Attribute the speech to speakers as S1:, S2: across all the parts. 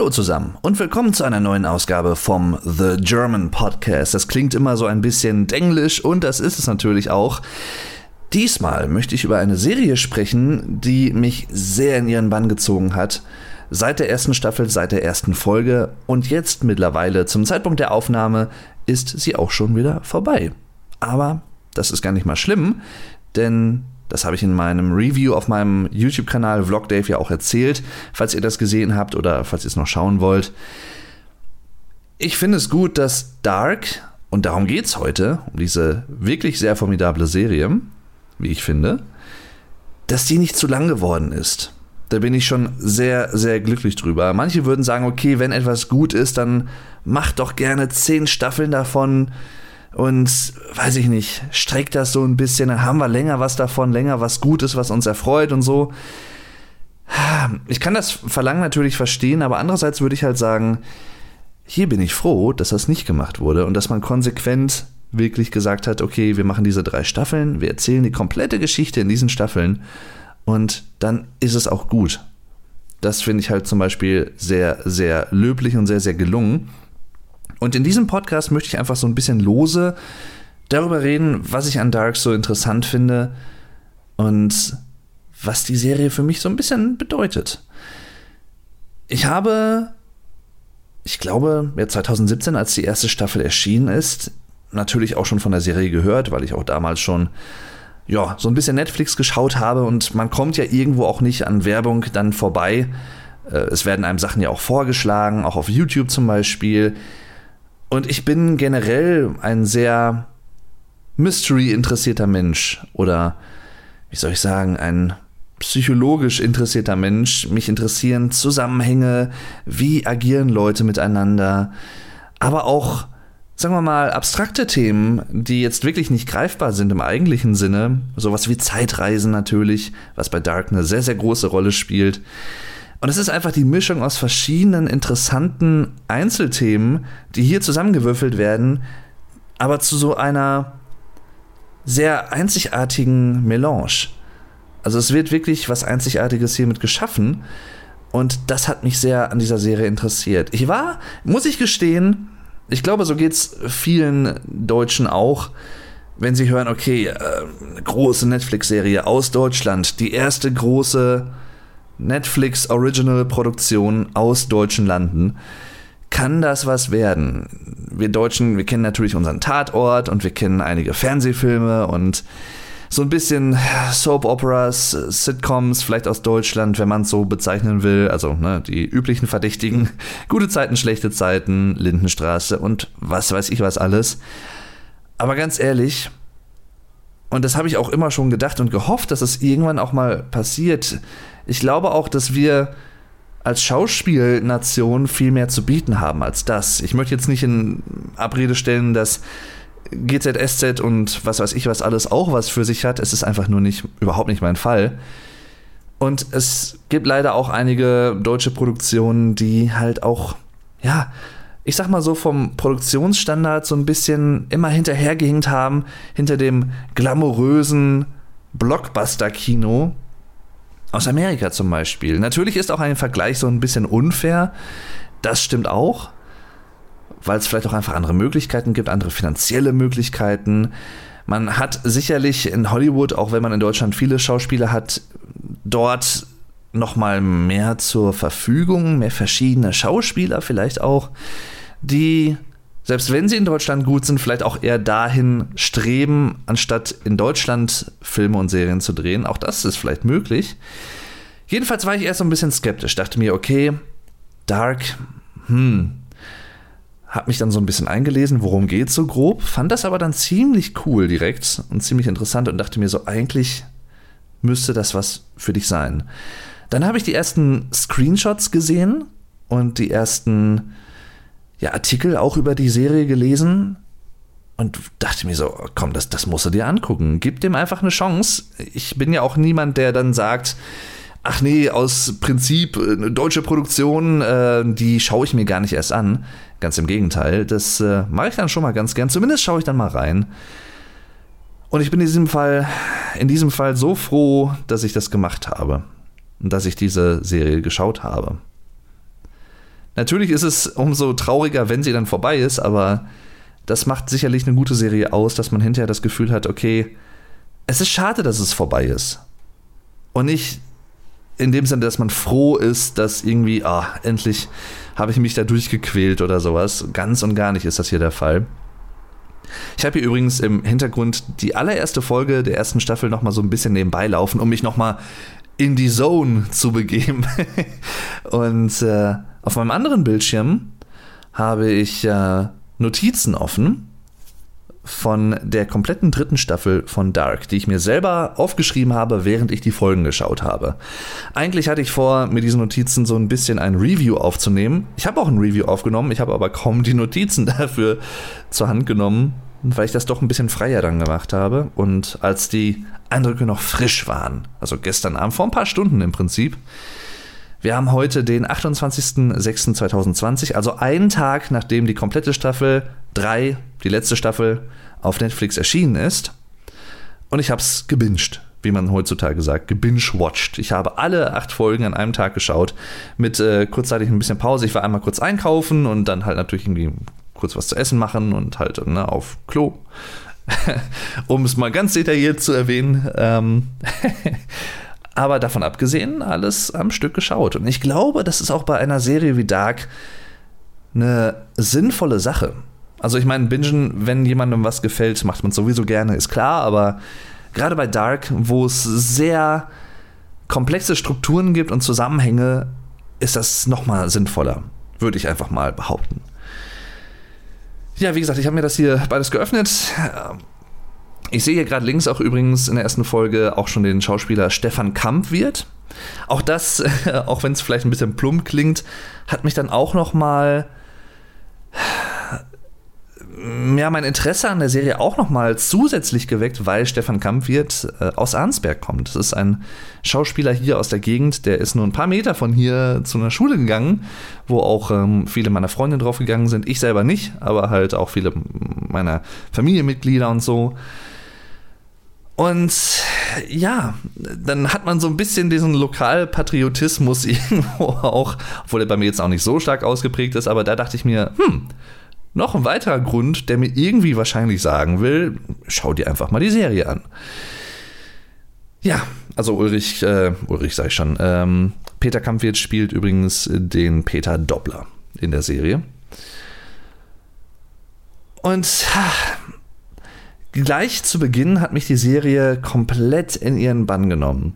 S1: Hallo zusammen und willkommen zu einer neuen Ausgabe vom The German Podcast. Das klingt immer so ein bisschen denglisch und das ist es natürlich auch. Diesmal möchte ich über eine Serie sprechen, die mich sehr in ihren Bann gezogen hat. Seit der ersten Staffel, seit der ersten Folge und jetzt mittlerweile zum Zeitpunkt der Aufnahme ist sie auch schon wieder vorbei. Aber das ist gar nicht mal schlimm, denn das habe ich in meinem Review auf meinem YouTube-Kanal Vlog Dave ja auch erzählt, falls ihr das gesehen habt oder falls ihr es noch schauen wollt. Ich finde es gut, dass Dark, und darum geht es heute, um diese wirklich sehr formidable Serie, wie ich finde, dass die nicht zu lang geworden ist. Da bin ich schon sehr, sehr glücklich drüber. Manche würden sagen, okay, wenn etwas gut ist, dann macht doch gerne zehn Staffeln davon und weiß ich nicht, streckt das so ein bisschen, dann haben wir länger was davon, länger was Gutes, was uns erfreut und so. Ich kann das Verlangen natürlich verstehen, aber andererseits würde ich halt sagen, hier bin ich froh, dass das nicht gemacht wurde und dass man konsequent wirklich gesagt hat, okay, wir machen diese drei Staffeln, wir erzählen die komplette Geschichte in diesen Staffeln und dann ist es auch gut. Das finde ich halt zum Beispiel sehr, sehr löblich und sehr, sehr gelungen. Und in diesem Podcast möchte ich einfach so ein bisschen lose darüber reden, was ich an Dark so interessant finde und was die Serie für mich so ein bisschen bedeutet. Ich habe, ich glaube, ja, 2017, als die erste Staffel erschienen ist, natürlich auch schon von der Serie gehört, weil ich auch damals schon ja, so ein bisschen Netflix geschaut habe und man kommt ja irgendwo auch nicht an Werbung dann vorbei. Äh, es werden einem Sachen ja auch vorgeschlagen, auch auf YouTube zum Beispiel. Und ich bin generell ein sehr Mystery-interessierter Mensch oder wie soll ich sagen, ein psychologisch interessierter Mensch. Mich interessieren Zusammenhänge, wie agieren Leute miteinander, aber auch, sagen wir mal, abstrakte Themen, die jetzt wirklich nicht greifbar sind im eigentlichen Sinne. Sowas wie Zeitreisen natürlich, was bei Dark eine sehr, sehr große Rolle spielt. Und es ist einfach die Mischung aus verschiedenen interessanten Einzelthemen, die hier zusammengewürfelt werden, aber zu so einer sehr einzigartigen Melange. Also es wird wirklich was Einzigartiges hiermit geschaffen und das hat mich sehr an dieser Serie interessiert. Ich war, muss ich gestehen, ich glaube, so geht es vielen Deutschen auch, wenn sie hören, okay, äh, große Netflix-Serie aus Deutschland, die erste große Netflix Original Produktion aus deutschen Landen. Kann das was werden? Wir Deutschen, wir kennen natürlich unseren Tatort und wir kennen einige Fernsehfilme und so ein bisschen Soap Operas, Sitcoms, vielleicht aus Deutschland, wenn man es so bezeichnen will. Also ne, die üblichen Verdächtigen. Gute Zeiten, schlechte Zeiten, Lindenstraße und was weiß ich was alles. Aber ganz ehrlich, und das habe ich auch immer schon gedacht und gehofft, dass es irgendwann auch mal passiert ich glaube auch, dass wir als Schauspielnation viel mehr zu bieten haben als das. Ich möchte jetzt nicht in Abrede stellen, dass GZSZ und was weiß ich was alles auch was für sich hat. Es ist einfach nur nicht, überhaupt nicht mein Fall. Und es gibt leider auch einige deutsche Produktionen, die halt auch, ja, ich sag mal so vom Produktionsstandard so ein bisschen immer hinterhergehinkt haben, hinter dem glamourösen Blockbuster-Kino, aus Amerika zum Beispiel. Natürlich ist auch ein Vergleich so ein bisschen unfair. Das stimmt auch, weil es vielleicht auch einfach andere Möglichkeiten gibt, andere finanzielle Möglichkeiten. Man hat sicherlich in Hollywood, auch wenn man in Deutschland viele Schauspieler hat, dort noch mal mehr zur Verfügung, mehr verschiedene Schauspieler vielleicht auch, die selbst wenn sie in Deutschland gut sind, vielleicht auch eher dahin streben, anstatt in Deutschland Filme und Serien zu drehen. Auch das ist vielleicht möglich. Jedenfalls war ich erst so ein bisschen skeptisch, dachte mir, okay, Dark, hm, hab mich dann so ein bisschen eingelesen, worum geht's so grob, fand das aber dann ziemlich cool direkt und ziemlich interessant und dachte mir so, eigentlich müsste das was für dich sein. Dann habe ich die ersten Screenshots gesehen und die ersten ja, Artikel auch über die Serie gelesen und dachte mir so, komm, das, das musst du dir angucken. Gib dem einfach eine Chance. Ich bin ja auch niemand, der dann sagt, ach nee, aus Prinzip, eine äh, deutsche Produktion, äh, die schaue ich mir gar nicht erst an. Ganz im Gegenteil, das äh, mache ich dann schon mal ganz gern. Zumindest schaue ich dann mal rein. Und ich bin in diesem Fall, in diesem Fall so froh, dass ich das gemacht habe und dass ich diese Serie geschaut habe. Natürlich ist es umso trauriger, wenn sie dann vorbei ist, aber das macht sicherlich eine gute Serie aus, dass man hinterher das Gefühl hat, okay, es ist schade, dass es vorbei ist. Und nicht in dem Sinne, dass man froh ist, dass irgendwie, ah, endlich habe ich mich da durchgequält oder sowas. Ganz und gar nicht ist das hier der Fall. Ich habe hier übrigens im Hintergrund die allererste Folge der ersten Staffel nochmal so ein bisschen nebenbei laufen, um mich nochmal in die Zone zu begeben. und äh, auf meinem anderen Bildschirm habe ich äh, Notizen offen von der kompletten dritten Staffel von Dark, die ich mir selber aufgeschrieben habe, während ich die Folgen geschaut habe. Eigentlich hatte ich vor, mit diesen Notizen so ein bisschen ein Review aufzunehmen. Ich habe auch ein Review aufgenommen, ich habe aber kaum die Notizen dafür zur Hand genommen, weil ich das doch ein bisschen freier dann gemacht habe. Und als die Eindrücke noch frisch waren, also gestern Abend, vor ein paar Stunden im Prinzip, wir haben heute den 28.06.2020, also einen Tag nachdem die komplette Staffel 3, die letzte Staffel, auf Netflix erschienen ist. Und ich habe es gebinged, wie man heutzutage sagt, gebinge-watched. Ich habe alle acht Folgen an einem Tag geschaut, mit äh, kurzzeitig ein bisschen Pause. Ich war einmal kurz einkaufen und dann halt natürlich irgendwie kurz was zu essen machen und halt ne, auf Klo. um es mal ganz detailliert zu erwähnen. Ähm Aber davon abgesehen, alles am Stück geschaut. Und ich glaube, das ist auch bei einer Serie wie Dark eine sinnvolle Sache. Also ich meine, Bingen, wenn jemandem was gefällt, macht man sowieso gerne, ist klar, aber gerade bei Dark, wo es sehr komplexe Strukturen gibt und Zusammenhänge, ist das nochmal sinnvoller, würde ich einfach mal behaupten. Ja, wie gesagt, ich habe mir das hier beides geöffnet. Ich sehe hier gerade links auch übrigens in der ersten Folge auch schon den Schauspieler Stefan Kampwirt. Auch das, auch wenn es vielleicht ein bisschen plump klingt, hat mich dann auch noch mal ja, mein Interesse an der Serie auch nochmal zusätzlich geweckt, weil Stefan Kampwirt äh, aus Arnsberg kommt. Das ist ein Schauspieler hier aus der Gegend, der ist nur ein paar Meter von hier zu einer Schule gegangen, wo auch ähm, viele meiner Freunde drauf gegangen sind. Ich selber nicht, aber halt auch viele meiner Familienmitglieder und so. Und ja, dann hat man so ein bisschen diesen Lokalpatriotismus irgendwo auch, obwohl er bei mir jetzt auch nicht so stark ausgeprägt ist, aber da dachte ich mir, hm, noch ein weiterer Grund, der mir irgendwie wahrscheinlich sagen will, schau dir einfach mal die Serie an. Ja, also Ulrich, äh, Ulrich sag ich schon, ähm, Peter Kampfwirt spielt übrigens den Peter Doppler in der Serie. Und Gleich zu Beginn hat mich die Serie komplett in ihren Bann genommen.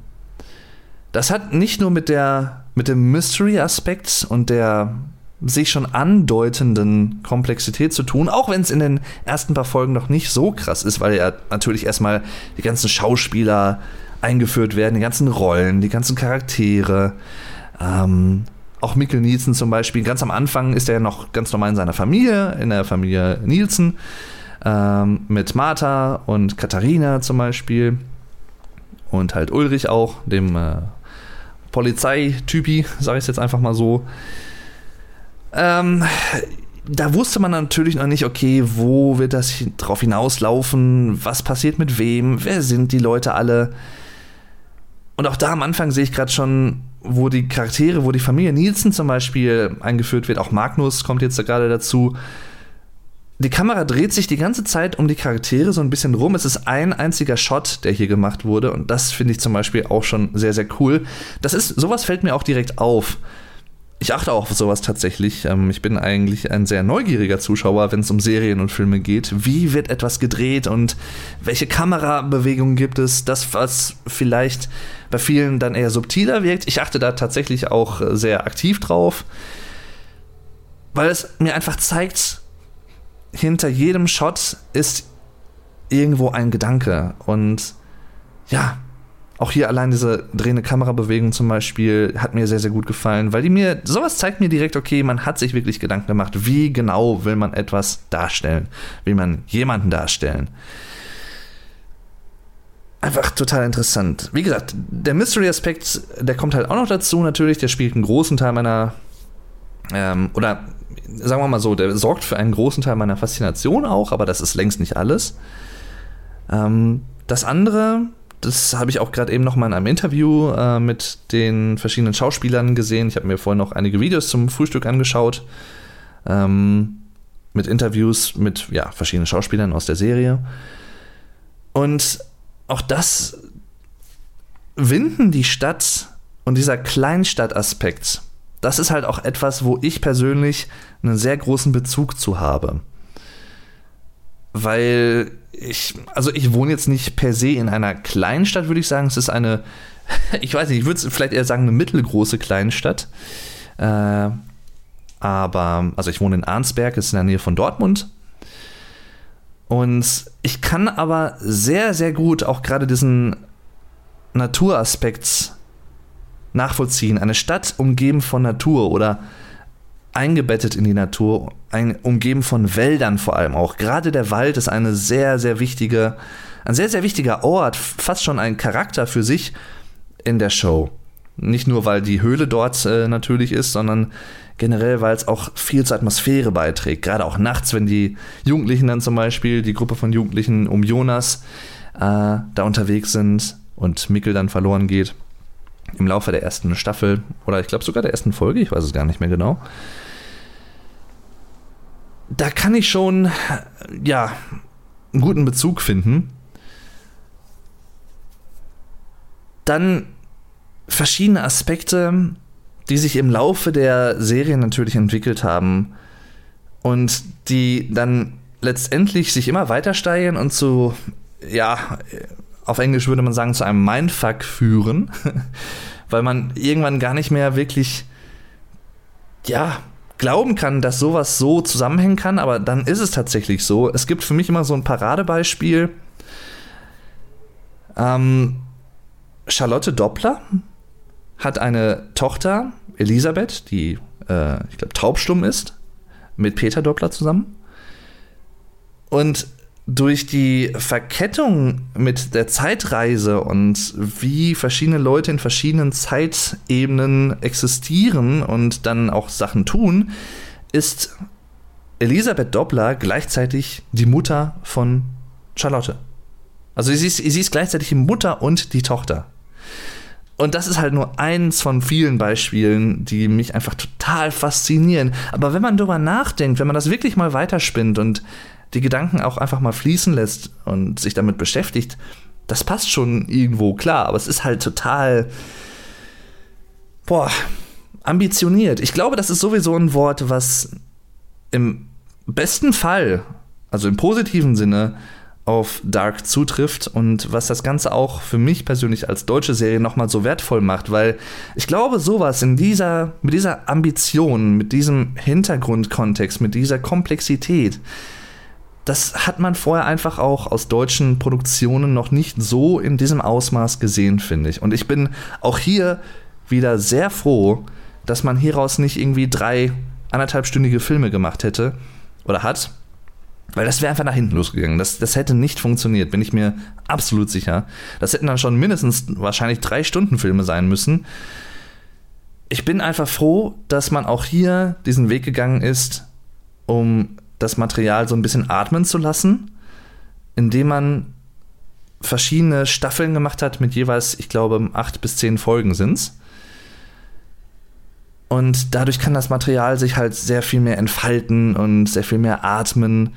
S1: Das hat nicht nur mit der mit dem Mystery-Aspekt und der sich schon andeutenden Komplexität zu tun, auch wenn es in den ersten paar Folgen noch nicht so krass ist, weil ja natürlich erstmal die ganzen Schauspieler eingeführt werden, die ganzen Rollen, die ganzen Charaktere. Ähm, auch Mikkel Nielsen zum Beispiel. Ganz am Anfang ist er ja noch ganz normal in seiner Familie, in der Familie Nielsen ähm, mit Martha und Katharina zum Beispiel. Und halt Ulrich auch, dem äh, Polizeitypi, sage ich jetzt einfach mal so. Ähm, da wusste man natürlich noch nicht, okay, wo wird das drauf hinauslaufen, was passiert mit wem, wer sind die Leute alle. Und auch da am Anfang sehe ich gerade schon, wo die Charaktere, wo die Familie Nielsen zum Beispiel eingeführt wird, auch Magnus kommt jetzt da gerade dazu, die Kamera dreht sich die ganze Zeit um die Charaktere so ein bisschen rum. Es ist ein einziger Shot, der hier gemacht wurde. Und das finde ich zum Beispiel auch schon sehr, sehr cool. Das ist, sowas fällt mir auch direkt auf. Ich achte auch auf sowas tatsächlich. Ähm, ich bin eigentlich ein sehr neugieriger Zuschauer, wenn es um Serien und Filme geht. Wie wird etwas gedreht und welche Kamerabewegungen gibt es? Das, was vielleicht bei vielen dann eher subtiler wirkt. Ich achte da tatsächlich auch sehr aktiv drauf, weil es mir einfach zeigt, hinter jedem Shot ist irgendwo ein Gedanke. Und ja, auch hier allein diese drehende Kamerabewegung zum Beispiel hat mir sehr, sehr gut gefallen, weil die mir, sowas zeigt mir direkt, okay, man hat sich wirklich Gedanken gemacht, wie genau will man etwas darstellen, will man jemanden darstellen. Einfach total interessant. Wie gesagt, der Mystery-Aspekt, der kommt halt auch noch dazu, natürlich, der spielt einen großen Teil meiner, ähm, oder sagen wir mal so, der sorgt für einen großen Teil meiner Faszination auch, aber das ist längst nicht alles. Ähm, das andere, Das habe ich auch gerade eben noch mal in einem Interview äh, mit den verschiedenen Schauspielern gesehen. Ich habe mir vorhin noch einige Videos zum Frühstück angeschaut. Ähm, mit Interviews mit ja, verschiedenen Schauspielern aus der Serie. Und auch das Winden die Stadt und dieser Kleinstadtaspekt, das ist halt auch etwas, wo ich persönlich einen sehr großen Bezug zu habe. Weil ich, also ich wohne jetzt nicht per se in einer Kleinstadt, würde ich sagen. Es ist eine, ich weiß nicht, ich würde vielleicht eher sagen, eine mittelgroße Kleinstadt. Äh, aber, also ich wohne in Arnsberg, ist in der Nähe von Dortmund. Und ich kann aber sehr, sehr gut auch gerade diesen Naturaspekt nachvollziehen. Eine Stadt umgeben von Natur oder eingebettet in die Natur, ein, umgeben von Wäldern vor allem auch. Gerade der Wald ist eine sehr, sehr wichtige, ein sehr, sehr wichtiger Ort, fast schon ein Charakter für sich in der Show. Nicht nur, weil die Höhle dort äh, natürlich ist, sondern generell, weil es auch viel zur Atmosphäre beiträgt. Gerade auch nachts, wenn die Jugendlichen dann zum Beispiel, die Gruppe von Jugendlichen um Jonas äh, da unterwegs sind und Mikkel dann verloren geht. Im Laufe der ersten Staffel oder ich glaube sogar der ersten Folge, ich weiß es gar nicht mehr genau. Da kann ich schon, ja, einen guten Bezug finden. Dann verschiedene Aspekte, die sich im Laufe der Serie natürlich entwickelt haben und die dann letztendlich sich immer weiter steigern und zu, ja, auf Englisch würde man sagen, zu einem Mindfuck führen, weil man irgendwann gar nicht mehr wirklich, ja, glauben kann, dass sowas so zusammenhängen kann, aber dann ist es tatsächlich so. Es gibt für mich immer so ein Paradebeispiel. Ähm, Charlotte Doppler, hat eine Tochter, Elisabeth, die, äh, ich glaube, taubstumm ist, mit Peter Doppler zusammen. Und durch die Verkettung mit der Zeitreise und wie verschiedene Leute in verschiedenen Zeitebenen existieren und dann auch Sachen tun, ist Elisabeth Doppler gleichzeitig die Mutter von Charlotte. Also sie ist, sie ist gleichzeitig die Mutter und die Tochter. Und das ist halt nur eins von vielen Beispielen, die mich einfach total faszinieren. Aber wenn man darüber nachdenkt, wenn man das wirklich mal weiterspinnt und die Gedanken auch einfach mal fließen lässt und sich damit beschäftigt, das passt schon irgendwo klar. Aber es ist halt total, boah, ambitioniert. Ich glaube, das ist sowieso ein Wort, was im besten Fall, also im positiven Sinne, auf Dark zutrifft und was das Ganze auch für mich persönlich als deutsche Serie nochmal so wertvoll macht, weil ich glaube, sowas in dieser, mit dieser Ambition, mit diesem Hintergrundkontext, mit dieser Komplexität, das hat man vorher einfach auch aus deutschen Produktionen noch nicht so in diesem Ausmaß gesehen, finde ich. Und ich bin auch hier wieder sehr froh, dass man hieraus nicht irgendwie drei anderthalbstündige Filme gemacht hätte oder hat, weil das wäre einfach nach hinten losgegangen. Das, das hätte nicht funktioniert, bin ich mir absolut sicher. Das hätten dann schon mindestens wahrscheinlich drei Stunden Filme sein müssen. Ich bin einfach froh, dass man auch hier diesen Weg gegangen ist, um das Material so ein bisschen atmen zu lassen, indem man verschiedene Staffeln gemacht hat mit jeweils, ich glaube, acht bis zehn Folgen sind's. Und dadurch kann das Material sich halt sehr viel mehr entfalten und sehr viel mehr atmen.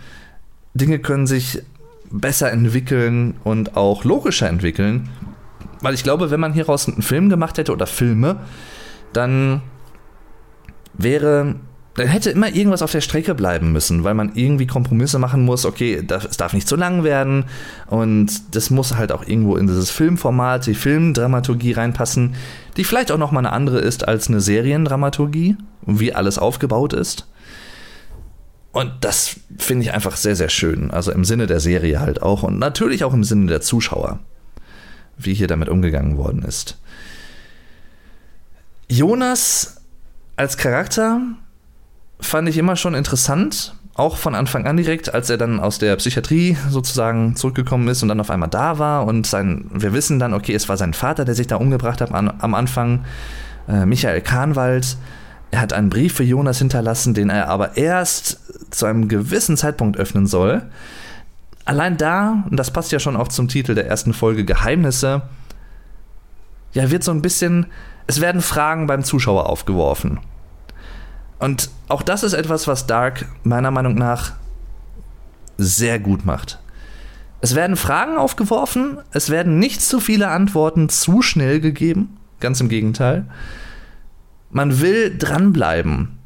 S1: Dinge können sich besser entwickeln und auch logischer entwickeln. Weil ich glaube, wenn man hieraus einen Film gemacht hätte oder Filme, dann wäre, dann hätte immer irgendwas auf der Strecke bleiben müssen, weil man irgendwie Kompromisse machen muss. Okay, es darf nicht zu lang werden und das muss halt auch irgendwo in dieses Filmformat, die Filmdramaturgie reinpassen, die vielleicht auch nochmal eine andere ist als eine Seriendramaturgie, wie alles aufgebaut ist. Und das finde ich einfach sehr, sehr schön. Also im Sinne der Serie halt auch und natürlich auch im Sinne der Zuschauer, wie hier damit umgegangen worden ist. Jonas als Charakter fand ich immer schon interessant, auch von Anfang an direkt, als er dann aus der Psychiatrie sozusagen zurückgekommen ist und dann auf einmal da war und sein, wir wissen dann, okay, es war sein Vater, der sich da umgebracht hat an, am Anfang, äh, Michael Kahnwald er hat einen Brief für Jonas hinterlassen, den er aber erst zu einem gewissen Zeitpunkt öffnen soll. allein da, und das passt ja schon auch zum Titel der ersten Folge Geheimnisse, ja, wird so ein bisschen, es werden Fragen beim Zuschauer aufgeworfen. Und auch das ist etwas, was Dark meiner Meinung nach sehr gut macht. Es werden Fragen aufgeworfen, es werden nicht zu viele Antworten zu schnell gegeben, ganz im Gegenteil. Man will dranbleiben.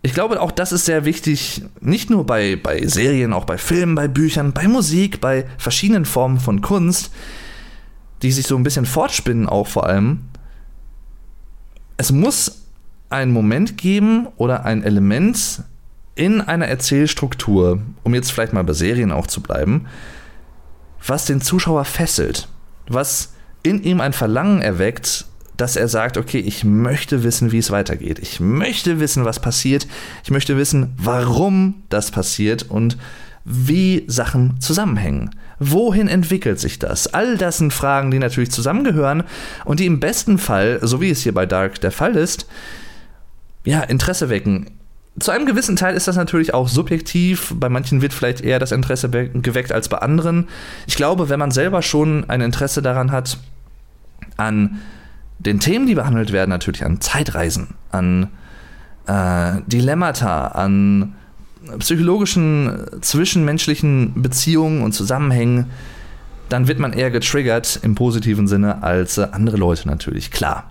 S1: Ich glaube, auch das ist sehr wichtig, nicht nur bei, bei Serien, auch bei Filmen, bei Büchern, bei Musik, bei verschiedenen Formen von Kunst, die sich so ein bisschen fortspinnen, auch vor allem. Es muss einen Moment geben oder ein Element in einer Erzählstruktur, um jetzt vielleicht mal bei Serien auch zu bleiben, was den Zuschauer fesselt, was in ihm ein Verlangen erweckt, dass er sagt, okay, ich möchte wissen, wie es weitergeht. Ich möchte wissen, was passiert. Ich möchte wissen, warum das passiert und wie Sachen zusammenhängen. Wohin entwickelt sich das? All das sind Fragen, die natürlich zusammengehören und die im besten Fall, so wie es hier bei Dark der Fall ist, ja, Interesse wecken. Zu einem gewissen Teil ist das natürlich auch subjektiv. Bei manchen wird vielleicht eher das Interesse geweckt als bei anderen. Ich glaube, wenn man selber schon ein Interesse daran hat, an den Themen, die behandelt werden, natürlich an Zeitreisen, an äh, Dilemmata, an psychologischen zwischenmenschlichen Beziehungen und Zusammenhängen, dann wird man eher getriggert im positiven Sinne als andere Leute natürlich, klar.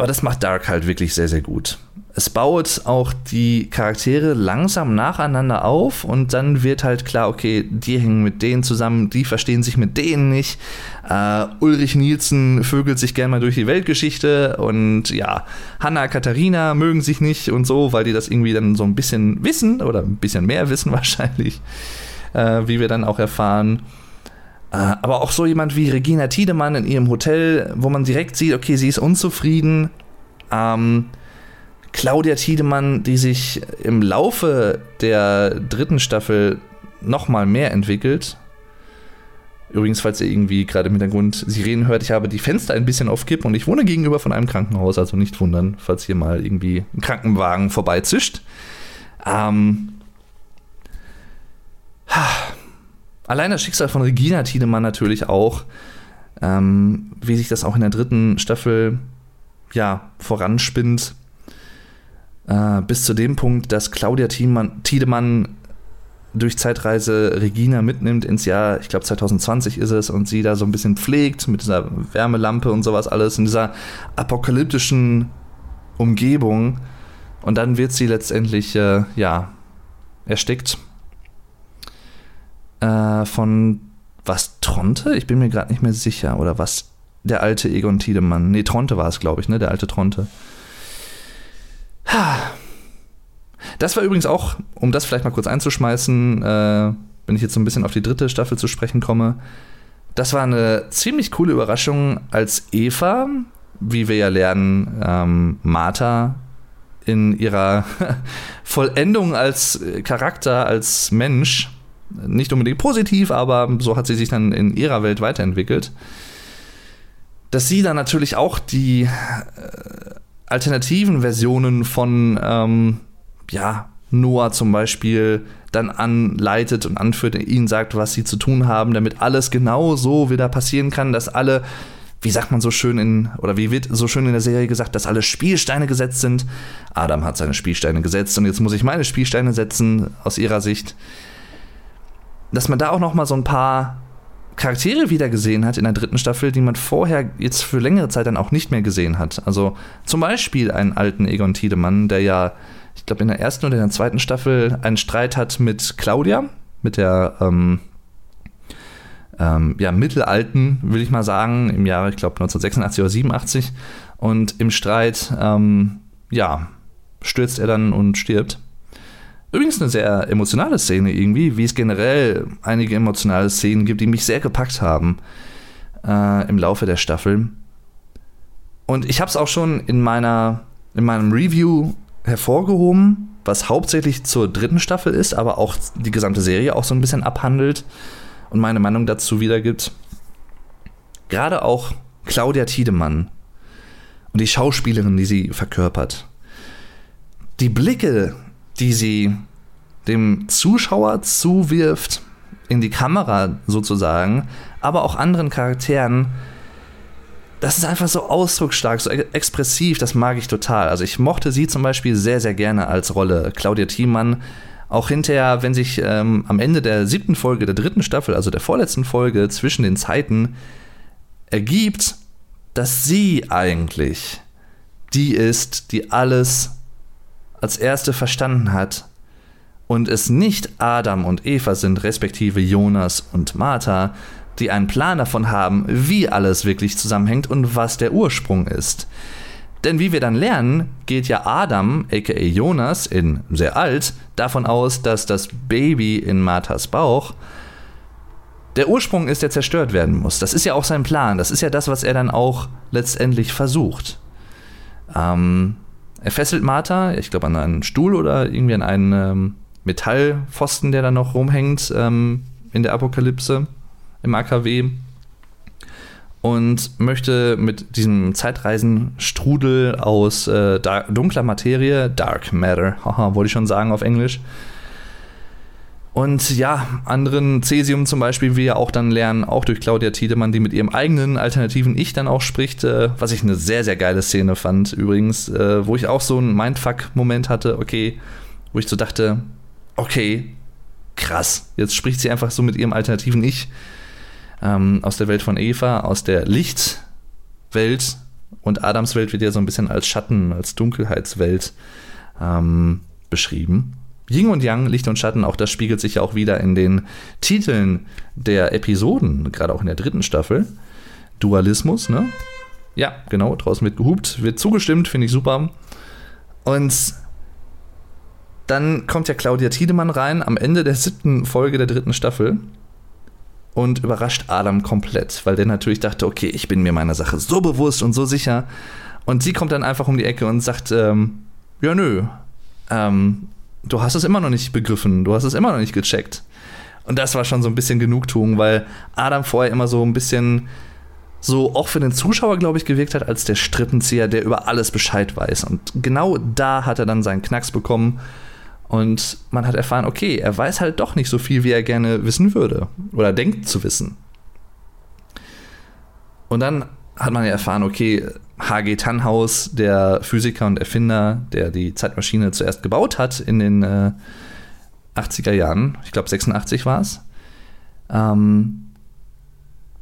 S1: Aber das macht Dark halt wirklich sehr, sehr gut. Es baut auch die Charaktere langsam nacheinander auf und dann wird halt klar, okay, die hängen mit denen zusammen, die verstehen sich mit denen nicht. Uh, Ulrich Nielsen vögelt sich gerne mal durch die Weltgeschichte und ja, Hanna, Katharina mögen sich nicht und so, weil die das irgendwie dann so ein bisschen wissen oder ein bisschen mehr wissen wahrscheinlich, uh, wie wir dann auch erfahren. Äh, aber auch so jemand wie Regina Tiedemann in ihrem Hotel, wo man direkt sieht, okay, sie ist unzufrieden. Ähm, Claudia Tiedemann, die sich im Laufe der dritten Staffel nochmal mehr entwickelt. Übrigens, falls ihr irgendwie gerade im Hintergrund Sirenen hört, ich habe die Fenster ein bisschen auf Kipp und ich wohne gegenüber von einem Krankenhaus, also nicht wundern, falls hier mal irgendwie ein Krankenwagen vorbeizischt. Ähm, Allein das Schicksal von Regina Tiedemann natürlich auch, ähm, wie sich das auch in der dritten Staffel ja, voranspinnt, äh, bis zu dem Punkt, dass Claudia Tiedemann, durch Zeitreise Regina mitnimmt ins Jahr, ich glaube 2020 ist es, und sie da so ein bisschen pflegt mit dieser Wärmelampe und sowas alles, in dieser apokalyptischen Umgebung. Und dann wird sie letztendlich, äh, ja, erstickt äh, von was Tronte? Ich bin mir gerade nicht mehr sicher. Oder was der alte Egon Tiedemann. Nee, Tronte war es, glaube ich, ne? Der alte Tronte. Das war übrigens auch, um das vielleicht mal kurz einzuschmeißen, äh, wenn ich jetzt so ein bisschen auf die dritte Staffel zu sprechen komme. Das war eine ziemlich coole Überraschung, als Eva, wie wir ja lernen, ähm, Martha in ihrer Vollendung als Charakter, als Mensch nicht unbedingt positiv, aber so hat sie sich dann in ihrer Welt weiterentwickelt. Dass sie dann natürlich auch die äh, alternativen Versionen von ähm, ja, Noah zum Beispiel dann anleitet und anführt, ihnen sagt, was sie zu tun haben, damit alles genau so wieder passieren kann, dass alle, wie sagt man so schön in, oder wie wird so schön in der Serie gesagt, dass alle Spielsteine gesetzt sind. Adam hat seine Spielsteine gesetzt und jetzt muss ich meine Spielsteine setzen aus ihrer Sicht dass man da auch noch mal so ein paar Charaktere wieder gesehen hat in der dritten Staffel, die man vorher jetzt für längere Zeit dann auch nicht mehr gesehen hat. Also zum Beispiel einen alten Egon Tiedemann, der ja, ich glaube, in der ersten oder in der zweiten Staffel einen Streit hat mit Claudia, mit der ähm, ähm, ja, mittelalten, will ich mal sagen, im Jahre, ich glaube, 1986 oder 87. Und im Streit, ähm, ja, stürzt er dann und stirbt. Übrigens eine sehr emotionale Szene irgendwie, wie es generell einige emotionale Szenen gibt, die mich sehr gepackt haben äh, im Laufe der Staffel. Und ich habe es auch schon in meiner in meinem Review hervorgehoben, was hauptsächlich zur dritten Staffel ist, aber auch die gesamte Serie auch so ein bisschen abhandelt und meine Meinung dazu wiedergibt. Gerade auch Claudia Tiedemann und die Schauspielerin, die sie verkörpert. Die Blicke, die sie dem Zuschauer zuwirft, in die Kamera sozusagen, aber auch anderen Charakteren. Das ist einfach so ausdrucksstark, so expressiv, das mag ich total. Also ich mochte sie zum Beispiel sehr, sehr gerne als Rolle. Claudia Thiemann, auch hinterher, wenn sich ähm, am Ende der siebten Folge der dritten Staffel, also der vorletzten Folge zwischen den Zeiten, ergibt, dass sie eigentlich die ist, die alles als erste verstanden hat und es nicht Adam und Eva sind, respektive Jonas und Martha, die einen Plan davon haben, wie alles wirklich zusammenhängt und was der Ursprung ist. Denn wie wir dann lernen, geht ja Adam, aka Jonas, in sehr alt, davon aus, dass das Baby in Marthas Bauch der Ursprung ist, der zerstört werden muss. Das ist ja auch sein Plan. Das ist ja das, was er dann auch letztendlich versucht. Ähm, er fesselt Martha, ich glaube, an einen Stuhl oder irgendwie an einen ähm, Metallpfosten, der da noch rumhängt ähm, in der Apokalypse im AKW. Und möchte mit diesem Zeitreisenstrudel aus äh, dunkler Materie, Dark Matter, haha, wollte ich schon sagen auf Englisch, und ja, anderen Cäsium zum Beispiel, wie wir auch dann lernen, auch durch Claudia Tiedemann, die mit ihrem eigenen alternativen Ich dann auch spricht, äh, was ich eine sehr, sehr geile Szene fand übrigens, äh, wo ich auch so einen Mindfuck-Moment hatte, okay, wo ich so dachte, okay, krass, jetzt spricht sie einfach so mit ihrem alternativen Ich ähm, aus der Welt von Eva, aus der Lichtwelt und Adams Welt wird ja so ein bisschen als Schatten, als Dunkelheitswelt ähm, beschrieben. Yin und Yang, Licht und Schatten, auch das spiegelt sich ja auch wieder in den Titeln der Episoden, gerade auch in der dritten Staffel. Dualismus, ne? Ja, genau, draußen wird gehupt, wird zugestimmt, finde ich super. Und dann kommt ja Claudia Tiedemann rein am Ende der siebten Folge der dritten Staffel und überrascht Adam komplett, weil der natürlich dachte, okay, ich bin mir meiner Sache so bewusst und so sicher. Und sie kommt dann einfach um die Ecke und sagt, ähm, ja nö, ähm, du hast es immer noch nicht begriffen, du hast es immer noch nicht gecheckt. Und das war schon so ein bisschen Genugtuung, weil Adam vorher immer so ein bisschen so auch für den Zuschauer, glaube ich, gewirkt hat als der Strippenzieher, der über alles Bescheid weiß. Und genau da hat er dann seinen Knacks bekommen. Und man hat erfahren, okay, er weiß halt doch nicht so viel, wie er gerne wissen würde. Oder denkt zu wissen. Und dann hat man ja erfahren, okay, H.G. Tannhaus, der Physiker und Erfinder, der die Zeitmaschine zuerst gebaut hat in den äh, 80er Jahren, ich glaube 86 war es, ähm,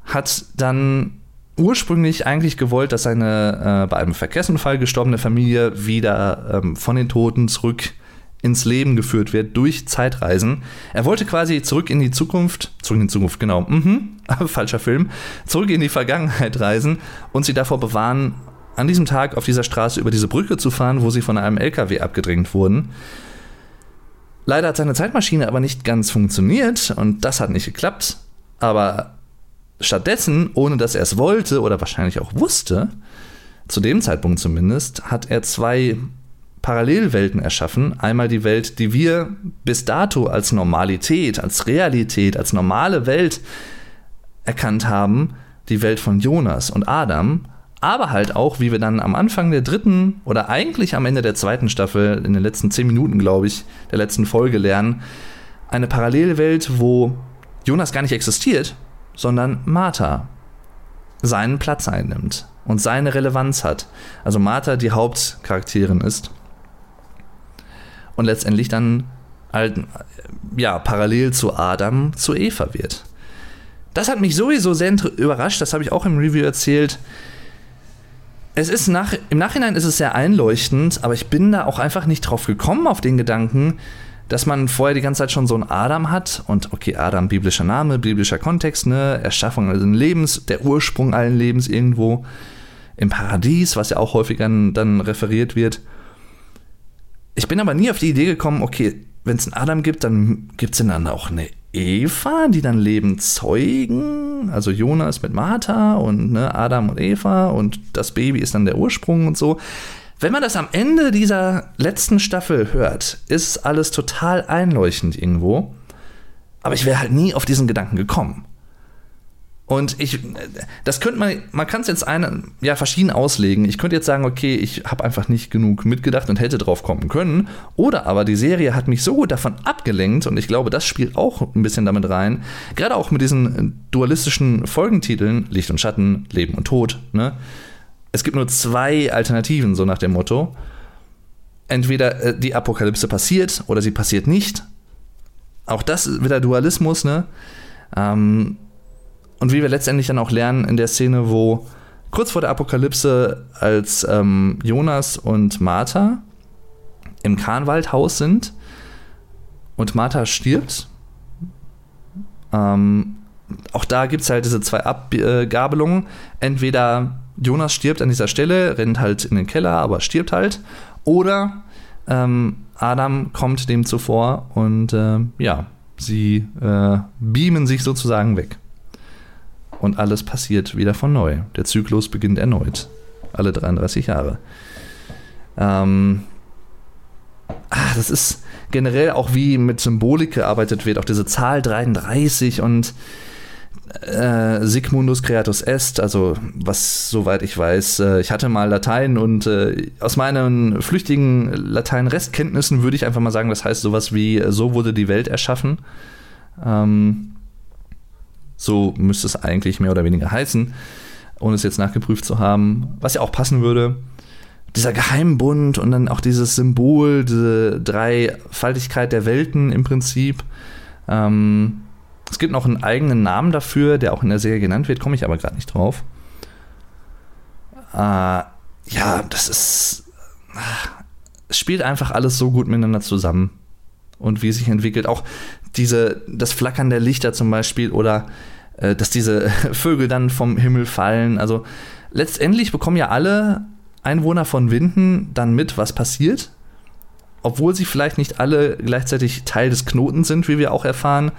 S1: hat dann ursprünglich eigentlich gewollt, dass seine äh, bei einem Verkehrsunfall gestorbene Familie wieder ähm, von den Toten zurück ins Leben geführt wird durch Zeitreisen. Er wollte quasi zurück in die Zukunft, zurück in die Zukunft, genau, mhm, falscher Film, zurück in die Vergangenheit reisen und sie davor bewahren, an diesem Tag auf dieser Straße über diese Brücke zu fahren, wo sie von einem LKW abgedrängt wurden. Leider hat seine Zeitmaschine aber nicht ganz funktioniert und das hat nicht geklappt. Aber stattdessen, ohne dass er es wollte oder wahrscheinlich auch wusste, zu dem Zeitpunkt zumindest, hat er zwei Parallelwelten erschaffen. Einmal die Welt, die wir bis dato als Normalität, als Realität, als normale Welt erkannt haben, die Welt von Jonas und Adam, aber halt auch, wie wir dann am Anfang der dritten oder eigentlich am Ende der zweiten Staffel, in den letzten zehn Minuten, glaube ich, der letzten Folge lernen, eine Parallelwelt, wo Jonas gar nicht existiert, sondern Martha seinen Platz einnimmt und seine Relevanz hat. Also Martha die Hauptcharakterin ist und letztendlich dann halt, ja, parallel zu Adam zu Eva wird. Das hat mich sowieso sehr überrascht, das habe ich auch im Review erzählt. Es ist nach, im Nachhinein ist es sehr einleuchtend, aber ich bin da auch einfach nicht drauf gekommen auf den Gedanken, dass man vorher die ganze Zeit schon so einen Adam hat und okay, Adam, biblischer Name, biblischer Kontext, ne, Erschaffung allen Lebens, der Ursprung allen Lebens irgendwo im Paradies, was ja auch häufiger dann referiert wird. Ich bin aber nie auf die Idee gekommen, okay, wenn es einen Adam gibt, dann gibt es dann auch eine Eva, die dann Leben zeugen. Also Jonas mit Martha und ne, Adam und Eva und das Baby ist dann der Ursprung und so. Wenn man das am Ende dieser letzten Staffel hört, ist alles total einleuchtend irgendwo. Aber ich wäre halt nie auf diesen Gedanken gekommen. Und ich, das könnte man, man kann es jetzt eine, ja, verschieden auslegen. Ich könnte jetzt sagen, okay, ich habe einfach nicht genug mitgedacht und hätte drauf kommen können. Oder aber die Serie hat mich so gut davon abgelenkt und ich glaube, das spielt auch ein bisschen damit rein. Gerade auch mit diesen dualistischen Folgentiteln, Licht und Schatten, Leben und Tod, ne? Es gibt nur zwei Alternativen, so nach dem Motto. Entweder äh, die Apokalypse passiert oder sie passiert nicht. Auch das wieder Dualismus, ne? Ähm, und wie wir letztendlich dann auch lernen in der Szene, wo kurz vor der Apokalypse, als ähm, Jonas und Martha im Kahnwaldhaus sind und Martha stirbt, ähm, auch da gibt es halt diese zwei Abgabelungen. Entweder Jonas stirbt an dieser Stelle, rennt halt in den Keller, aber stirbt halt. Oder ähm, Adam kommt dem zuvor und äh, ja, sie äh, beamen sich sozusagen weg und alles passiert wieder von neu. Der Zyklus beginnt erneut. Alle 33 Jahre. Ähm, ah, das ist generell auch wie mit Symbolik gearbeitet wird, auch diese Zahl 33 und äh, Sigmundus Creatus Est, also was soweit ich weiß, äh, ich hatte mal Latein und äh, aus meinen flüchtigen Latein-Restkenntnissen würde ich einfach mal sagen, das heißt sowas wie, so wurde die Welt erschaffen. Ähm, so müsste es eigentlich mehr oder weniger heißen, ohne es jetzt nachgeprüft zu haben. Was ja auch passen würde. Dieser Geheimbund und dann auch dieses Symbol, diese Dreifaltigkeit der Welten im Prinzip. Ähm, es gibt noch einen eigenen Namen dafür, der auch in der Serie genannt wird, komme ich aber gerade nicht drauf. Äh, ja, das ist. Es spielt einfach alles so gut miteinander zusammen. Und wie es sich entwickelt. Auch diese, das Flackern der Lichter zum Beispiel oder äh, dass diese Vögel dann vom Himmel fallen. Also letztendlich bekommen ja alle Einwohner von Winden dann mit, was passiert. Obwohl sie vielleicht nicht alle gleichzeitig Teil des Knotens sind, wie wir auch erfahren,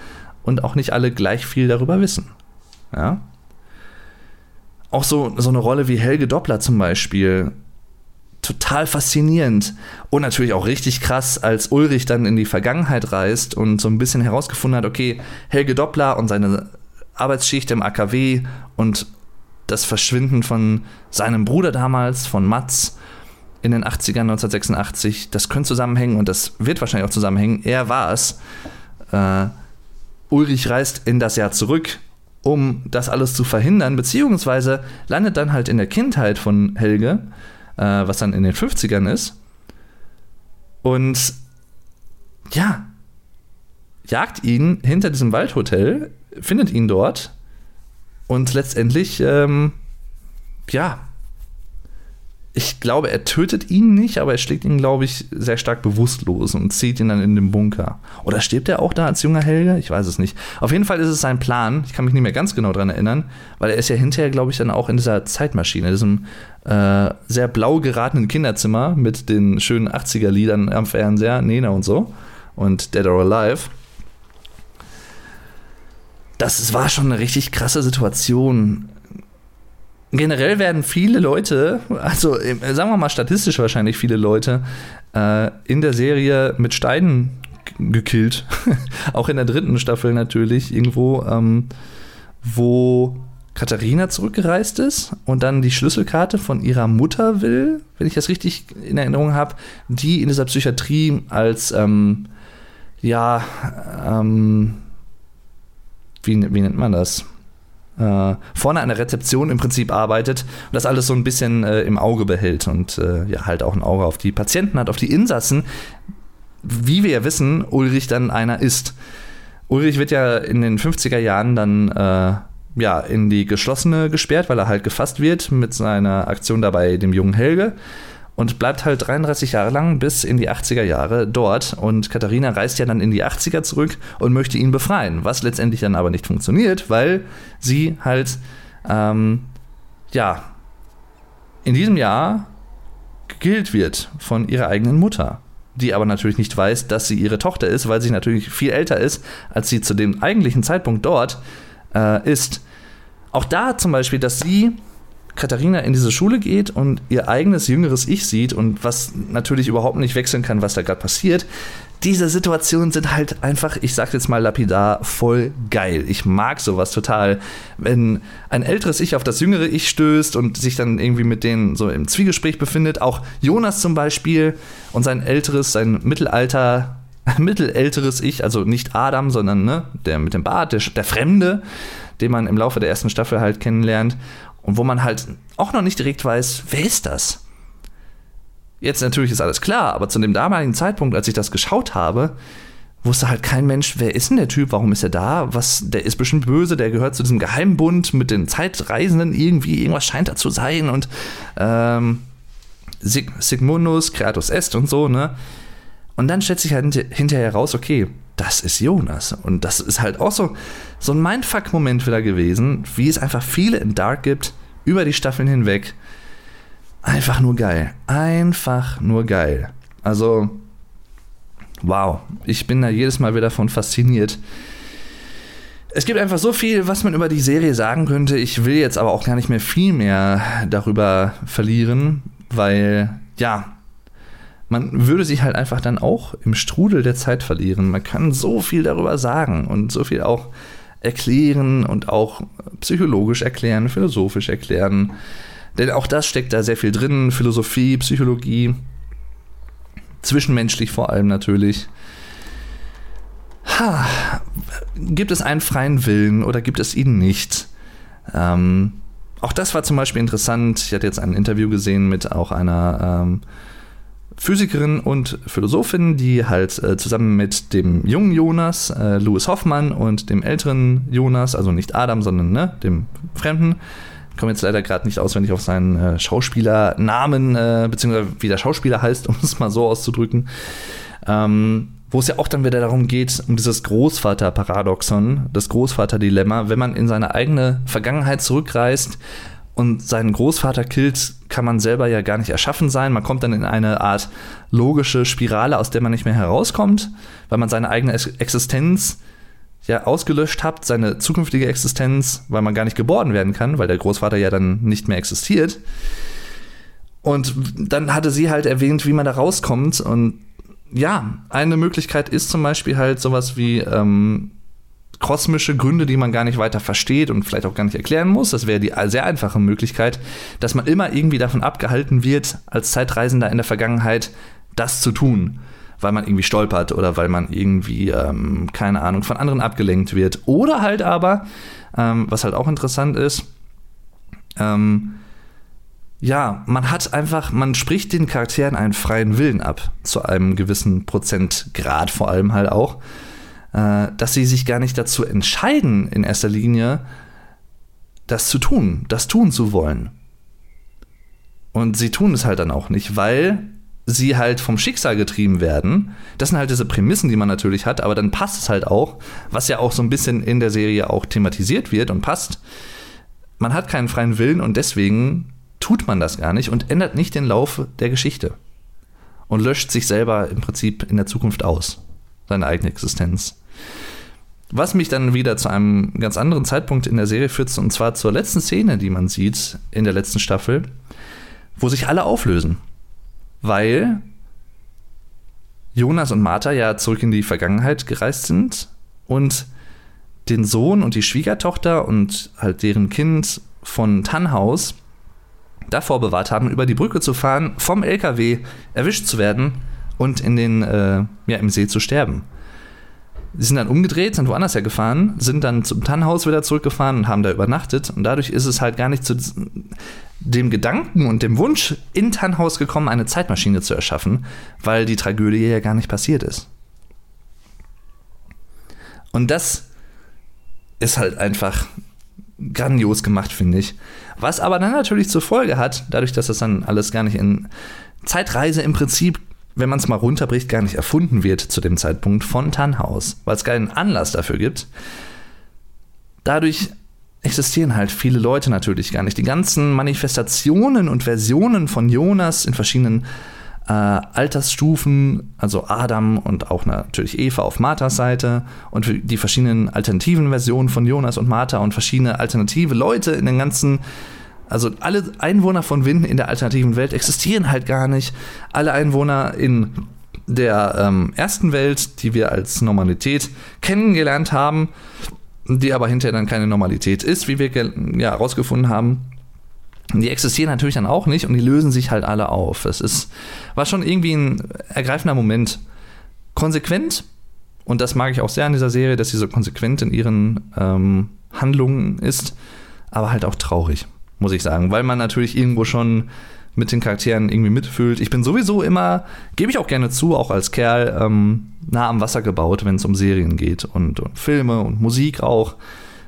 S1: und auch nicht alle gleich viel darüber wissen. Ja? Auch so, so eine Rolle wie Helge Doppler zum Beispiel total faszinierend und natürlich auch richtig krass, als Ulrich dann in die Vergangenheit reist und so ein bisschen herausgefunden hat, okay, Helge Doppler und seine Arbeitsschicht im AKW und das Verschwinden von seinem Bruder damals, von Mats, in den 80ern 1986, das könnte zusammenhängen und das wird wahrscheinlich auch zusammenhängen. Er war es. Äh, Ulrich reist in das Jahr zurück, um das alles zu verhindern, beziehungsweise landet dann halt in der Kindheit von Helge äh, was dann in den 50ern ist. Und ja, jagt ihn hinter diesem Waldhotel, findet ihn dort und letztendlich, ähm, ja, ich glaube, er tötet ihn nicht, aber er schlägt ihn, glaube ich, sehr stark bewusstlos und zieht ihn dann in den Bunker. Oder stirbt er auch da als junger Helge? Ich weiß es nicht. Auf jeden Fall ist es sein Plan. Ich kann mich nicht mehr ganz genau daran erinnern, weil er ist ja hinterher, glaube ich, dann auch in dieser Zeitmaschine, in diesem äh, sehr blau geratenen Kinderzimmer mit den schönen 80er-Liedern am Fernseher, Nena und so und Dead or Alive. Das war schon eine richtig krasse Situation generell werden viele Leute, also sagen wir mal statistisch wahrscheinlich viele Leute, äh, in der Serie mit Steinen gekillt. Auch in der dritten Staffel natürlich irgendwo, ähm, wo Katharina zurückgereist ist und dann die Schlüsselkarte von ihrer Mutter will, wenn ich das richtig in Erinnerung habe, die in dieser Psychiatrie als, ähm, ja, ähm, wie, wie nennt man das? Äh, vorne an der Rezeption im Prinzip arbeitet und das alles so ein bisschen äh, im Auge behält und äh, ja halt auch ein Auge auf die Patienten hat, auf die Insassen, wie wir ja wissen, Ulrich dann einer ist. Ulrich wird ja in den 50er Jahren dann äh, ja, in die geschlossene gesperrt, weil er halt gefasst wird mit seiner Aktion dabei dem jungen Helge und bleibt halt 33 Jahre lang bis in die 80er Jahre dort. Und Katharina reist ja dann in die 80er zurück und möchte ihn befreien, was letztendlich dann aber nicht funktioniert, weil sie halt, ähm, ja, in diesem Jahr gekillt wird von ihrer eigenen Mutter. Die aber natürlich nicht weiß, dass sie ihre Tochter ist, weil sie natürlich viel älter ist, als sie zu dem eigentlichen Zeitpunkt dort äh, ist. Auch da zum Beispiel, dass sie Katharina in diese Schule geht und ihr eigenes jüngeres Ich sieht und was natürlich überhaupt nicht wechseln kann, was da gerade passiert, diese Situationen sind halt einfach, ich sag jetzt mal lapidar, voll geil. Ich mag sowas total. Wenn ein älteres Ich auf das jüngere Ich stößt und sich dann irgendwie mit denen so im Zwiegespräch befindet. Auch Jonas zum Beispiel und sein älteres, sein Mittelalter, mittelälteres Ich, also nicht Adam, sondern ne, der mit dem Bart, der, der Fremde, den man im Laufe der ersten Staffel halt kennenlernt. Und wo man halt auch noch nicht direkt weiß, wer ist das? Jetzt natürlich ist alles klar, aber zu dem damaligen Zeitpunkt, als ich das geschaut habe, wusste halt kein Mensch, wer ist denn der Typ, warum ist er da, was, der ist bestimmt böse, der gehört zu diesem Geheimbund mit den Zeitreisenden, irgendwie, irgendwas scheint da zu sein und ähm, Sig Sigmundus, Creatus Est und so, ne? Und dann stellt sich halt hinterher raus, okay, das ist Jonas. Und das ist halt auch so, so ein Mindfuck-Moment wieder gewesen, wie es einfach viele in Dark gibt, über die Staffeln hinweg, einfach nur geil. Einfach nur geil. Also, wow. Ich bin da jedes Mal wieder von fasziniert. Es gibt einfach so viel, was man über die Serie sagen könnte. Ich will jetzt aber auch gar nicht mehr viel mehr darüber verlieren, weil, ja, man würde sich halt einfach dann auch im Strudel der Zeit verlieren. Man kann so viel darüber sagen und so viel auch erklären und auch psychologisch erklären, philosophisch erklären. Denn auch das steckt da sehr viel drin. Philosophie, Psychologie, zwischenmenschlich vor allem natürlich. Ha, gibt es einen freien Willen oder gibt es ihn nicht? Ähm, auch das war zum Beispiel interessant. Ich hatte jetzt ein Interview gesehen mit auch einer ähm, Physikerin und Philosophin, die halt äh, zusammen mit dem jungen Jonas, äh, Louis Hoffmann, und dem älteren Jonas, also nicht Adam, sondern ne, dem Fremden, komme jetzt leider gerade nicht auswendig auf seinen äh, Schauspielernamen, äh, beziehungsweise wie der Schauspieler heißt, um es mal so auszudrücken. Ähm, wo es ja auch dann wieder darum geht, um dieses Großvater-Paradoxon, das Großvater-Dilemma, wenn man in seine eigene Vergangenheit zurückreist und seinen Großvater killt, kann man selber ja gar nicht erschaffen sein. Man kommt dann in eine Art logische Spirale, aus der man nicht mehr herauskommt, weil man seine eigene Existenz ja ausgelöscht habt, seine zukünftige Existenz, weil man gar nicht geboren werden kann, weil der Großvater ja dann nicht mehr existiert. Und dann hatte sie halt erwähnt, wie man da rauskommt. Und ja, eine Möglichkeit ist zum Beispiel halt sowas wie ähm, kosmische Gründe, die man gar nicht weiter versteht und vielleicht auch gar nicht erklären muss. Das wäre die sehr einfache Möglichkeit, dass man immer irgendwie davon abgehalten wird, als Zeitreisender in der Vergangenheit das zu tun weil man irgendwie stolpert oder weil man irgendwie, ähm, keine Ahnung, von anderen abgelenkt wird. Oder halt aber, ähm, was halt auch interessant ist, ähm, ja, man hat einfach, man spricht den Charakteren einen freien Willen ab, zu einem gewissen Prozentgrad vor allem halt auch, dass sie sich gar nicht dazu entscheiden, in erster Linie das zu tun, das tun zu wollen. Und sie tun es halt dann auch nicht, weil sie halt vom Schicksal getrieben werden. Das sind halt diese Prämissen, die man natürlich hat, aber dann passt es halt auch, was ja auch so ein bisschen in der Serie auch thematisiert wird und passt. Man hat keinen freien Willen und deswegen tut man das gar nicht und ändert nicht den Lauf der Geschichte. Und löscht sich selber im Prinzip in der Zukunft aus, seine eigene Existenz. Was mich dann wieder zu einem ganz anderen Zeitpunkt in der Serie führt, und zwar zur letzten Szene, die man sieht in der letzten Staffel, wo sich alle auflösen weil Jonas und Martha ja zurück in die Vergangenheit gereist sind und den Sohn und die Schwiegertochter und halt deren Kind von Tannhaus davor bewahrt haben, über die Brücke zu fahren, vom LKW erwischt zu werden und in den, äh, ja, im See zu sterben. Sie sind dann umgedreht, sind woanders hergefahren, sind dann zum Tannhaus wieder zurückgefahren und haben da übernachtet. Und dadurch ist es halt gar nicht zu dem Gedanken und dem Wunsch in Tannhaus gekommen, eine Zeitmaschine zu erschaffen, weil die Tragödie ja gar nicht passiert ist. Und das ist halt einfach grandios gemacht, finde ich. Was aber dann natürlich zur Folge hat, dadurch, dass das dann alles gar nicht in Zeitreise im Prinzip wenn man es mal runterbricht, gar nicht erfunden wird zu dem Zeitpunkt von Tannhaus, weil es keinen Anlass dafür gibt. Dadurch existieren halt viele Leute natürlich gar nicht. Die ganzen Manifestationen und Versionen von Jonas in verschiedenen äh, Altersstufen, also Adam und auch natürlich Eva auf Marthas Seite und die verschiedenen alternativen Versionen von Jonas und Martha und verschiedene alternative Leute in den ganzen Also alle Einwohner von Winden in der alternativen Welt existieren halt gar nicht. Alle Einwohner in der ähm, ersten Welt, die wir als Normalität kennengelernt haben, die aber hinterher dann keine Normalität ist, wie wir ja herausgefunden haben, die existieren natürlich dann auch nicht und die lösen sich halt alle auf. Es ist, war schon irgendwie ein ergreifender Moment. Konsequent, und das mag ich auch sehr an dieser Serie, dass sie so konsequent in ihren ähm, Handlungen ist, aber halt auch traurig, muss ich sagen, weil man natürlich irgendwo schon mit den Charakteren irgendwie mitfühlt. Ich bin sowieso immer, gebe ich auch gerne zu, auch als Kerl, ähm, nah am Wasser gebaut, wenn es um Serien geht und, und, Filme und Musik auch.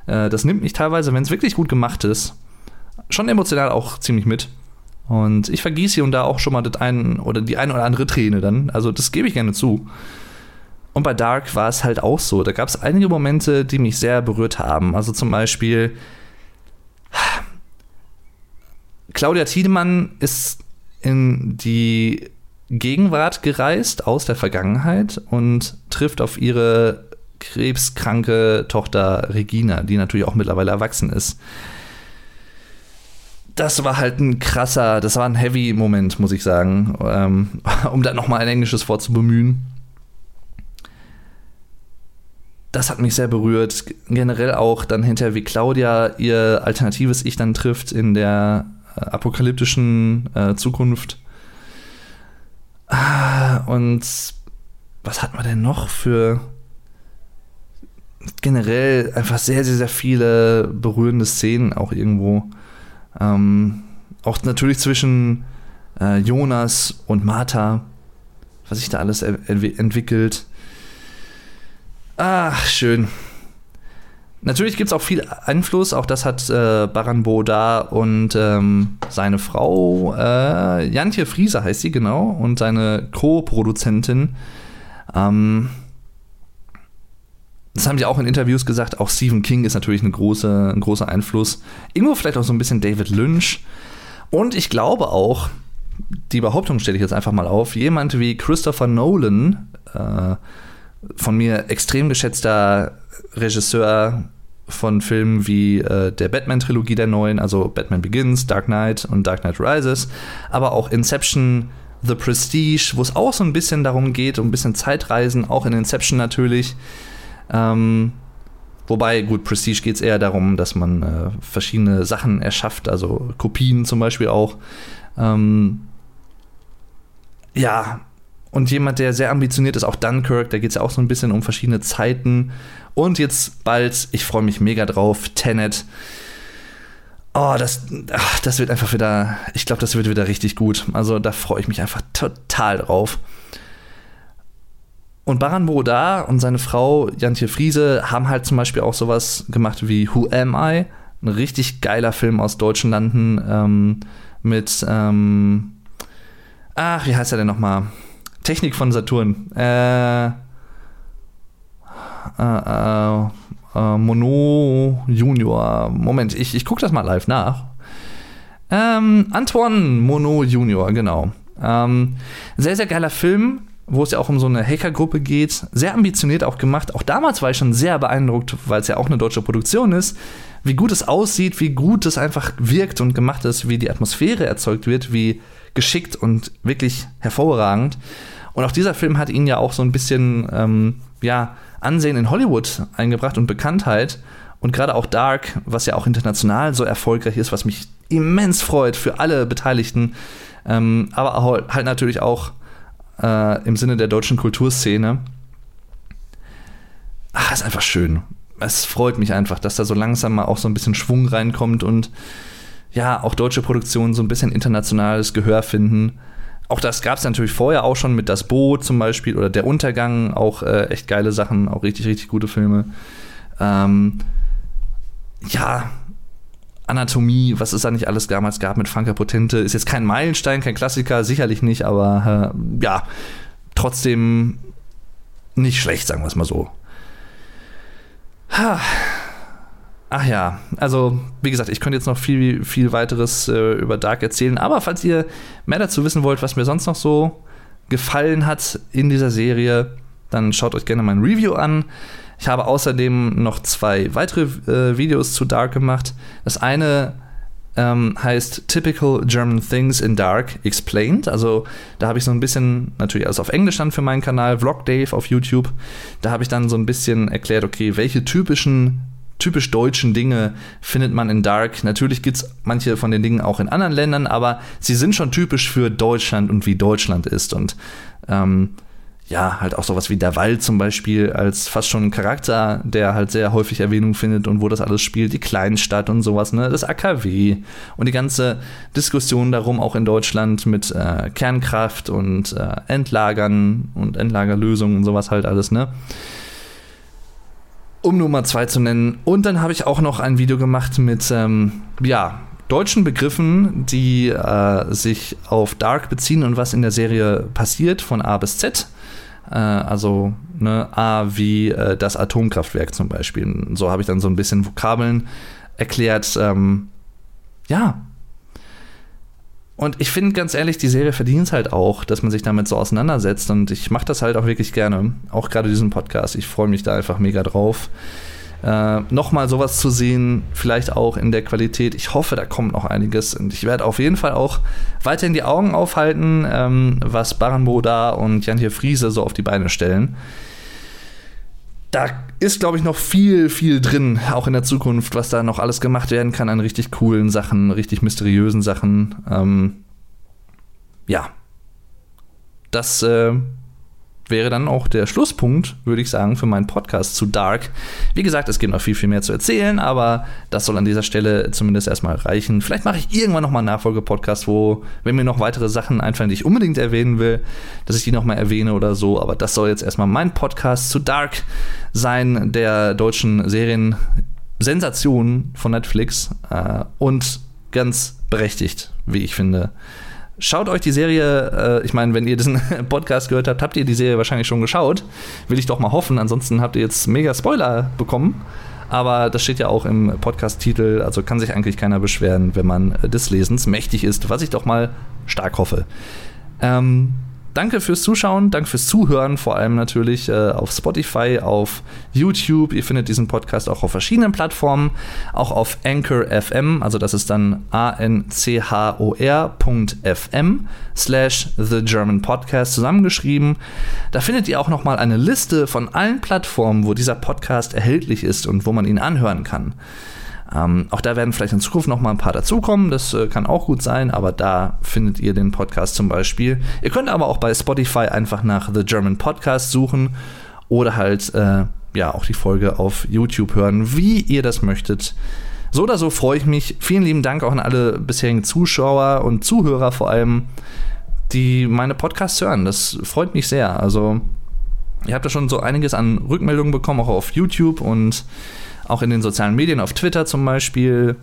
S1: Äh, das nimmt mich teilweise, wenn es wirklich gut gemacht ist, schon emotional auch ziemlich mit. Und ich vergieße hier und da auch schon mal das ein oder die eine oder andere Träne dann. Also das gebe ich gerne zu. Und bei Dark war es halt auch so. Da gab es einige Momente, die mich sehr berührt haben. Also zum Beispiel Claudia Tiedemann ist in die Gegenwart gereist aus der Vergangenheit und trifft auf ihre krebskranke Tochter Regina, die natürlich auch mittlerweile erwachsen ist das war halt ein krasser, das war ein heavy Moment, muss ich sagen, ähm, um da nochmal ein englisches Wort zu bemühen. Das hat mich sehr berührt. Generell auch dann hinterher, wie Claudia ihr alternatives Ich dann trifft in der apokalyptischen äh, Zukunft. Ah, und was hat man denn noch für generell einfach sehr, sehr, sehr viele berührende Szenen auch irgendwo. Ähm, auch natürlich zwischen äh, Jonas und Martha, was sich da alles entwickelt. Ach, schön. Natürlich gibt es auch viel Einfluss, auch das hat äh, Baran da und ähm, seine Frau, äh, Jantje Frieser heißt sie genau, und seine Co-Produzentin. Ähm, das haben die auch in Interviews gesagt, auch Stephen King ist natürlich eine große, ein großer Einfluss. Irgendwo vielleicht auch so ein bisschen David Lynch. Und ich glaube auch, die Behauptung stelle ich jetzt einfach mal auf, jemand wie Christopher Nolan, äh, von mir extrem geschätzter Regisseur von Filmen wie äh, der Batman-Trilogie der neuen, also Batman Begins, Dark Knight und Dark Knight Rises, aber auch Inception, The Prestige, wo es auch so ein bisschen darum geht, um ein bisschen Zeitreisen, auch in Inception natürlich. Ähm, wobei, gut, Prestige geht es eher darum, dass man äh, verschiedene Sachen erschafft, also Kopien zum Beispiel auch. Ähm, ja, und jemand, der sehr ambitioniert ist, auch Dunkirk, da geht es ja auch so ein bisschen um verschiedene Zeiten. Und jetzt bald, ich freue mich mega drauf, Tenet. Oh, das, ach, das wird einfach wieder, ich glaube, das wird wieder richtig gut. Also da freue ich mich einfach total drauf. Und Baran Borodar und seine Frau Jantje Friese haben halt zum Beispiel auch sowas gemacht wie Who Am I? Ein richtig geiler Film aus deutschen Landen ähm, mit, ähm, ach, wie heißt er denn nochmal? Technik von Saturn. Äh, äh, äh, äh, Mono Junior. Moment, ich, ich gucke das mal live nach. Ähm, Antoine Mono Junior, genau. Ähm, sehr, sehr geiler Film wo es ja auch um so eine Hackergruppe geht. Sehr ambitioniert auch gemacht. Auch damals war ich schon sehr beeindruckt, weil es ja auch eine deutsche Produktion ist, wie gut es aussieht, wie gut es einfach wirkt und gemacht ist, wie die Atmosphäre erzeugt wird, wie geschickt und wirklich hervorragend. Und auch dieser Film hat ihn ja auch so ein bisschen ähm, ja, Ansehen in Hollywood eingebracht und Bekanntheit. Und gerade auch Dark, was ja auch international so erfolgreich ist, was mich immens freut für alle Beteiligten. Ähm, aber halt natürlich auch äh, im Sinne der deutschen Kulturszene. Ach, ist einfach schön. Es freut mich einfach, dass da so langsam mal auch so ein bisschen Schwung reinkommt und ja, auch deutsche Produktionen so ein bisschen internationales Gehör finden. Auch das gab es natürlich vorher auch schon mit Das Boot zum Beispiel oder Der Untergang, auch äh, echt geile Sachen, auch richtig, richtig gute Filme. Ähm, ja, Anatomie, was es da nicht alles damals gab mit Franka Potente, ist jetzt kein Meilenstein, kein Klassiker, sicherlich nicht, aber äh, ja, trotzdem nicht schlecht, sagen wir es mal so. Ach ja, also wie gesagt, ich könnte jetzt noch viel, viel weiteres äh, über Dark erzählen, aber falls ihr mehr dazu wissen wollt, was mir sonst noch so gefallen hat in dieser Serie, dann schaut euch gerne mein Review an. Ich habe außerdem noch zwei weitere äh, Videos zu Dark gemacht. Das eine ähm, heißt Typical German Things in Dark Explained. Also da habe ich so ein bisschen, natürlich alles auf Englisch dann für meinen Kanal, Vlog Dave auf YouTube. Da habe ich dann so ein bisschen erklärt, okay, welche typischen typisch deutschen Dinge findet man in Dark. Natürlich gibt es manche von den Dingen auch in anderen Ländern, aber sie sind schon typisch für Deutschland und wie Deutschland ist. Und ähm, ja, halt auch sowas wie der Wald zum Beispiel als fast schon ein Charakter, der halt sehr häufig Erwähnung findet und wo das alles spielt, die Kleinstadt und sowas, ne, das AKW und die ganze Diskussion darum auch in Deutschland mit äh, Kernkraft und äh, Endlagern und Endlagerlösungen und sowas halt alles, ne. Um Nummer zwei zu nennen. Und dann habe ich auch noch ein Video gemacht mit, ähm, ja, deutschen Begriffen, die äh, sich auf Dark beziehen und was in der Serie passiert, von A bis Z. Äh, also ne, A wie äh, das Atomkraftwerk zum Beispiel. So habe ich dann so ein bisschen Vokabeln erklärt. Ähm, ja. Und ich finde ganz ehrlich, die Serie verdient es halt auch, dass man sich damit so auseinandersetzt. Und ich mache das halt auch wirklich gerne. Auch gerade diesen Podcast. Ich freue mich da einfach mega drauf äh, nochmal sowas zu sehen, vielleicht auch in der Qualität. Ich hoffe, da kommt noch einiges und ich werde auf jeden Fall auch weiterhin die Augen aufhalten, ähm, was Baranbo da und Jan hier Friese so auf die Beine stellen. Da ist, glaube ich, noch viel, viel drin, auch in der Zukunft, was da noch alles gemacht werden kann an richtig coolen Sachen, richtig mysteriösen Sachen. Ähm, ja. Das äh, wäre dann auch der Schlusspunkt, würde ich sagen, für meinen Podcast zu Dark. Wie gesagt, es gibt noch viel, viel mehr zu erzählen, aber das soll an dieser Stelle zumindest erstmal reichen. Vielleicht mache ich irgendwann nochmal einen Nachfolgepodcast, wo, wenn mir noch weitere Sachen einfallen, die ich unbedingt erwähnen will, dass ich die nochmal erwähne oder so. Aber das soll jetzt erstmal mein Podcast zu Dark sein, der deutschen Serien. Sensation von Netflix äh, und ganz berechtigt, wie ich finde. Schaut euch die Serie, äh, ich meine, wenn ihr diesen Podcast gehört habt, habt ihr die Serie wahrscheinlich schon geschaut. Will ich doch mal hoffen. Ansonsten habt ihr jetzt mega Spoiler bekommen. Aber das steht ja auch im Podcast-Titel, also kann sich eigentlich keiner beschweren, wenn man des Lesens mächtig ist, was ich doch mal stark hoffe. Ähm, danke fürs Zuschauen, danke fürs Zuhören, vor allem natürlich äh, auf Spotify, auf YouTube. Ihr findet diesen Podcast auch auf verschiedenen Plattformen, auch auf Anchor FM, also das ist dann a-n-c-h-o-r.fm slash The German Podcast zusammengeschrieben. Da findet ihr auch nochmal eine Liste von allen Plattformen, wo dieser Podcast erhältlich ist und wo man ihn anhören kann. Ähm, auch da werden vielleicht in Zukunft noch mal ein paar dazukommen. Das äh, kann auch gut sein, aber da findet ihr den Podcast zum Beispiel. Ihr könnt aber auch bei Spotify einfach nach The German Podcast suchen oder halt äh, ja auch die Folge auf YouTube hören, wie ihr das möchtet. So oder so freue ich mich. Vielen lieben Dank auch an alle bisherigen Zuschauer und Zuhörer vor allem, die meine Podcasts hören. Das freut mich sehr. Also, ihr habt da schon so einiges an Rückmeldungen bekommen, auch auf YouTube und auch in den sozialen Medien, auf Twitter zum Beispiel,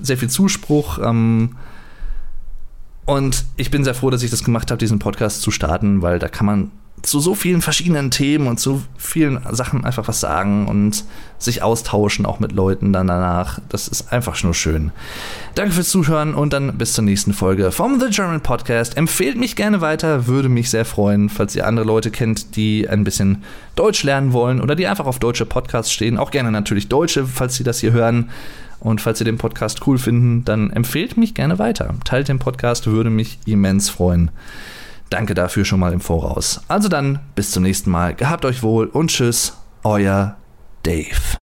S1: sehr viel Zuspruch. Ähm, und ich bin sehr froh, dass ich das gemacht habe, diesen Podcast zu starten, weil da kann man zu so vielen verschiedenen Themen und zu vielen Sachen einfach was sagen und sich austauschen, auch mit Leuten dann danach. Das ist einfach nur schön. Danke fürs Zuhören und dann bis zur nächsten Folge vom The German Podcast. Empfehlt mich gerne weiter, würde mich sehr freuen, falls ihr andere Leute kennt, die ein bisschen Deutsch lernen wollen oder die einfach auf deutsche Podcasts stehen. Auch gerne natürlich Deutsche, falls sie das hier hören. Und falls ihr den Podcast cool finden, dann empfehlt mich gerne weiter. Teilt den Podcast, würde mich immens freuen. Danke dafür schon mal im Voraus. Also dann, bis zum nächsten Mal. Gehabt euch wohl und tschüss, euer Dave.